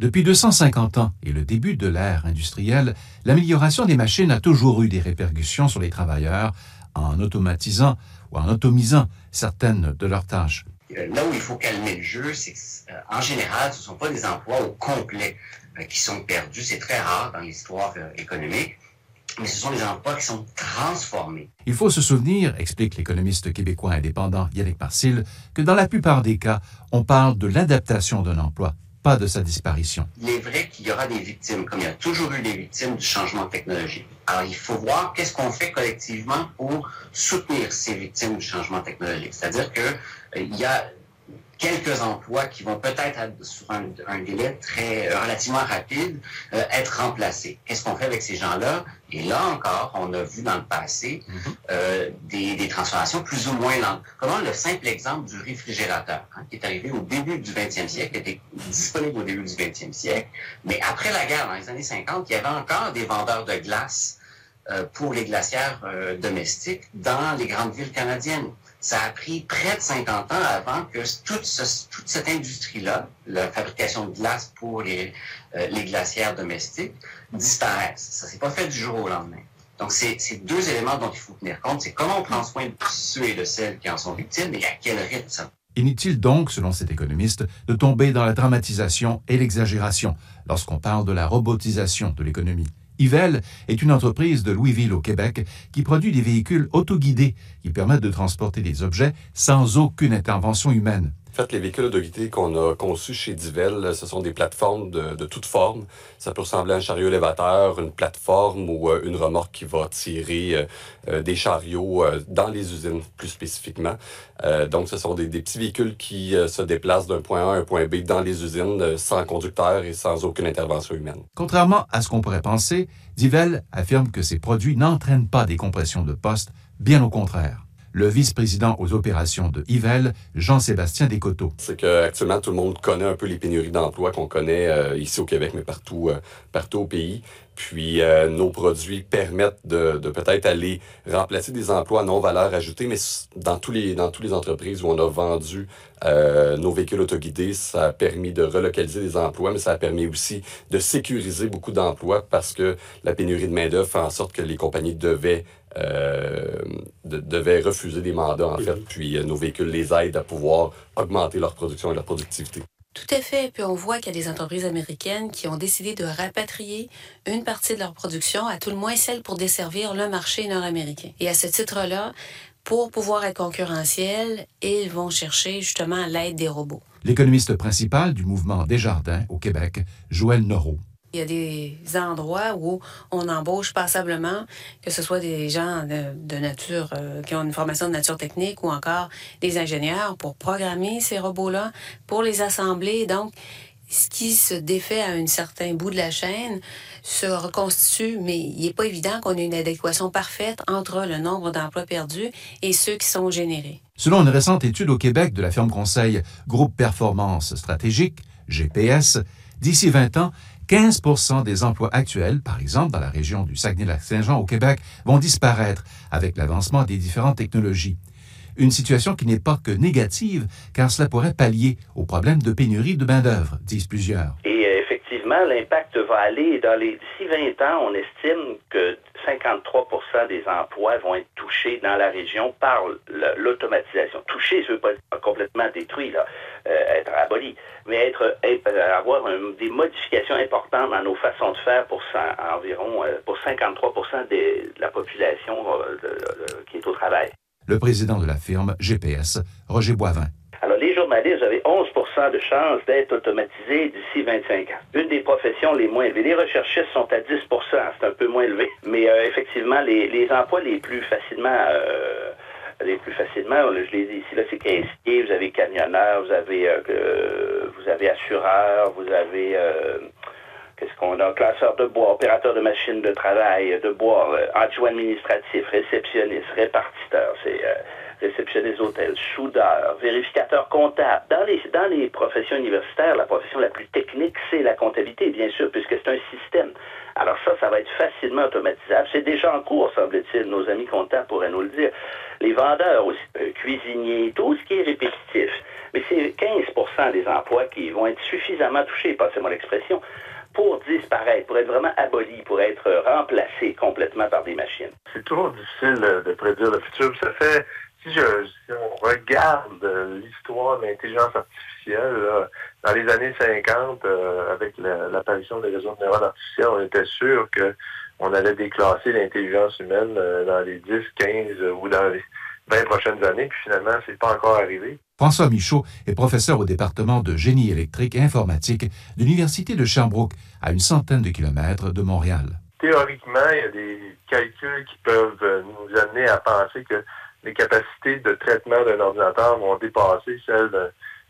Depuis 250 ans et le début de l'ère industrielle, l'amélioration des machines a toujours eu des répercussions sur les travailleurs en automatisant ou en automisant certaines de leurs tâches. Euh, là où il faut calmer le jeu, c'est qu'en euh, général, ce ne sont pas des emplois au complet euh, qui sont perdus. C'est très rare dans l'histoire économique mais ce sont des emplois qui sont transformés. Il faut se souvenir, explique l'économiste québécois indépendant Yannick Marcil, que dans la plupart des cas, on parle de l'adaptation d'un emploi, Il est vrai qu'il y aura des victimes, comme il y a toujours eu des victimes du changement technologique. Alors, il faut voir qu'est-ce qu'on fait collectivement pour soutenir ces victimes du changement technologique. C'est-à-dire que euh, il y a quelques emplois qui vont peut-être, sur un, délai très euh, relativement rapide, euh, être remplacés. Qu'est-ce qu'on fait avec ces gens-là? Et là encore, on a vu dans le passé mhm. euh, des, transformations plus ou moins lentes. Comment le simple exemple du réfrigérateur, hein, qui est arrivé au début du 20e siècle, qui était disponible au début du 20e siècle, mais après la guerre, dans les années 50, il y avait encore des vendeurs de glace pour les glacières domestiques dans les grandes villes canadiennes ça a pris près de 50 ans avant que toute, cette industrie-là, la fabrication de glace pour les, euh, glacières domestiques, disparaisse. Ça s'est pas fait du jour au lendemain. Donc, c'est deux éléments dont il faut tenir compte. C'est comment on prend soin de ceux et de celles qui en sont victimes et à quel rythme. Inutile donc, selon cet économiste, de tomber dans la dramatisation et l'exagération lorsqu'on parle de la robotisation de l'économie. Ivel est une entreprise de Louisville au Québec qui produit des véhicules autoguidés qui permettent de transporter des objets sans aucune intervention humaine. En fait, les véhicules de qu'on a conçus chez Divel, ce sont des plateformes de, de toute forme. Ça peut ressembler à un chariot élévateur, une plateforme ou euh, une remorque qui va tirer euh, euh, des chariots dans les usines plus spécifiquement. donc, ce sont des, des petits véhicules qui se déplacent d'un point A à un point B dans les usines sans conducteur et sans aucune intervention humaine. Contrairement à ce qu'on pourrait penser, Divel affirme que ces produits n'entraînent pas des compressions de poste, bien au contraire le vice-président aux opérations de Yvel, Jean-Sébastien Descoteaux. C'est qu'actuellement, tout le monde connaît un peu les pénuries d'emplois qu'on connaît euh, ici au Québec, mais partout, euh, partout au pays. Puis euh, nos produits permettent de, de peut-être aller remplacer des emplois non valeur ajoutée, mais dans tous les dans toutes les entreprises où on a vendu nos véhicules autoguidés, ça a permis de relocaliser des emplois, mais ça a permis aussi de sécuriser beaucoup d'emplois parce que la pénurie de main d'œuvre fait en sorte que les compagnies devaient euh, devaient refuser des mandats, en fait, puis euh, nos véhicules les aident à pouvoir augmenter leur production et leur productivité. Tout à fait. Puis on voit qu'il y a des entreprises américaines qui ont décidé de rapatrier une partie de leur production, à tout le moins celle pour desservir le marché nord-américain. Et à ce titre-là, pour pouvoir être concurrentiels, ils vont chercher justement l'aide des robots. L'économiste principal du mouvement Desjardins au Québec, Joël Noro. Il y a des endroits où on embauche passablement, que ce soit des gens de, nature, euh, qui ont une formation de nature technique ou encore des ingénieurs pour programmer ces robots-là, pour les assembler. Donc, ce qui se défait à un certain bout de la chaîne se reconstitue, mais il n'est pas évident qu'on ait une adéquation parfaite entre le nombre d'emplois perdus et ceux qui sont générés. Selon une récente étude au Québec de la firme conseil Groupe Performance Stratégique, GPS, d'ici 20 ans, 15% des emplois actuels, par exemple dans la région du Saguenay-Lac-Saint-Jean au Québec, vont disparaître avec l'avancement des différentes technologies. Une situation qui n'est pas que négative, car cela pourrait pallier aux problèmes de pénurie de main-d'œuvre, disent plusieurs. Et euh, effectivement, l'impact va aller dans les d'ici 20 ans, on estime que 53% des emplois vont être touchés dans la région par l'automatisation. Touchés, ce veut pas dire complètement détruit, là, être aboli, mais être, avoir des modifications importantes dans nos façons de faire pour environ euh, pour 53 de la population euh, qui est au travail. Le président de la firme GPS, Roger Boivin. Alors, les journalistes, avez 11 de chances d'être automatisés d'ici 25 ans. Une des professions les moins élevées. Les recherchistes sont à 10% c'est un peu moins élevé. Mais effectivement, les, les, emplois les plus facilement les plus facilement. Je l'ai dit ici, là, c'est caissier, vous avez camionneur, vous avez euh, vous avez assureur, vous avez euh, qu'est-ce qu'on a, classeur de bois, opérateur de machines de travail, de bois, euh, adjoint administratif, réceptionniste, répartiteur. C'est réceptionniste d'hôtel, soudeur, vérificateur comptable. Dans les, dans les professions universitaires, la profession la plus technique, c'est la comptabilité, bien sûr, puisque c'est un système. Alors ça, ça va être facilement automatisable. C'est déjà en cours, semble-t-il. Nos amis comptables pourraient nous le dire. Les vendeurs aussi, euh, cuisiniers, tout ce qui est répétitif. Mais c'est 15% des emplois qui vont être suffisamment touchés, passez-moi l'expression, pour disparaître, pour être vraiment abolis, pour être remplacés complètement par des machines. C'est toujours difficile de prédire le futur. Ça fait, si, je, on regarde l'histoire de l'intelligence artificielle, dans les années 50, euh, avec l'apparition des réseaux de neurones artificiels, on était sûr qu'on allait déclasser l'intelligence humaine euh, dans les 10, 15 ou dans les 20 prochaines années, puis finalement, c'est pas encore arrivé. François Michaud est professeur au département de génie électrique et informatique de l'Université de Sherbrooke, à une centaine de kilomètres de Montréal. Théoriquement, il y a des calculs qui peuvent nous amener à penser que les capacités de traitement d'un ordinateur vont dépasser celles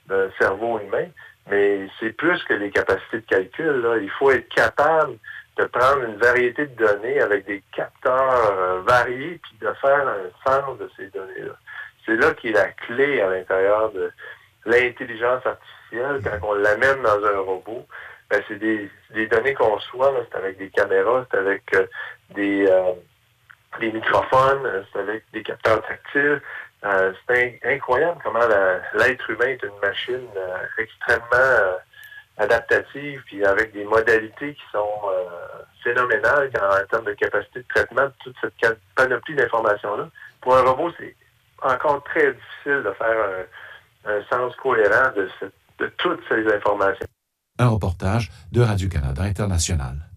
d'un cerveau humain. Mais c'est plus que les capacités de calcul. Il faut être capable de prendre une variété de données avec des capteurs euh, variés puis de faire un sens de ces données-là. C'est là qu'est la clé à l'intérieur de l'intelligence artificielle. Quand on l'amène dans un robot, ben, c'est des, données qu'on reçoit, c'est avec des caméras, c'est avec euh, des, euh, des microphones, c'est avec des capteurs tactiles. c'est incroyable comment l'être humain est une machine extrêmement adaptative, puis avec des modalités qui sont phénoménales en, termes de capacité de traitement de toute cette panoplie d'informations-là. Pour un robot, c'est encore très difficile de faire un, sens cohérent de, de toutes ces informations. Un reportage de Radio-Canada International.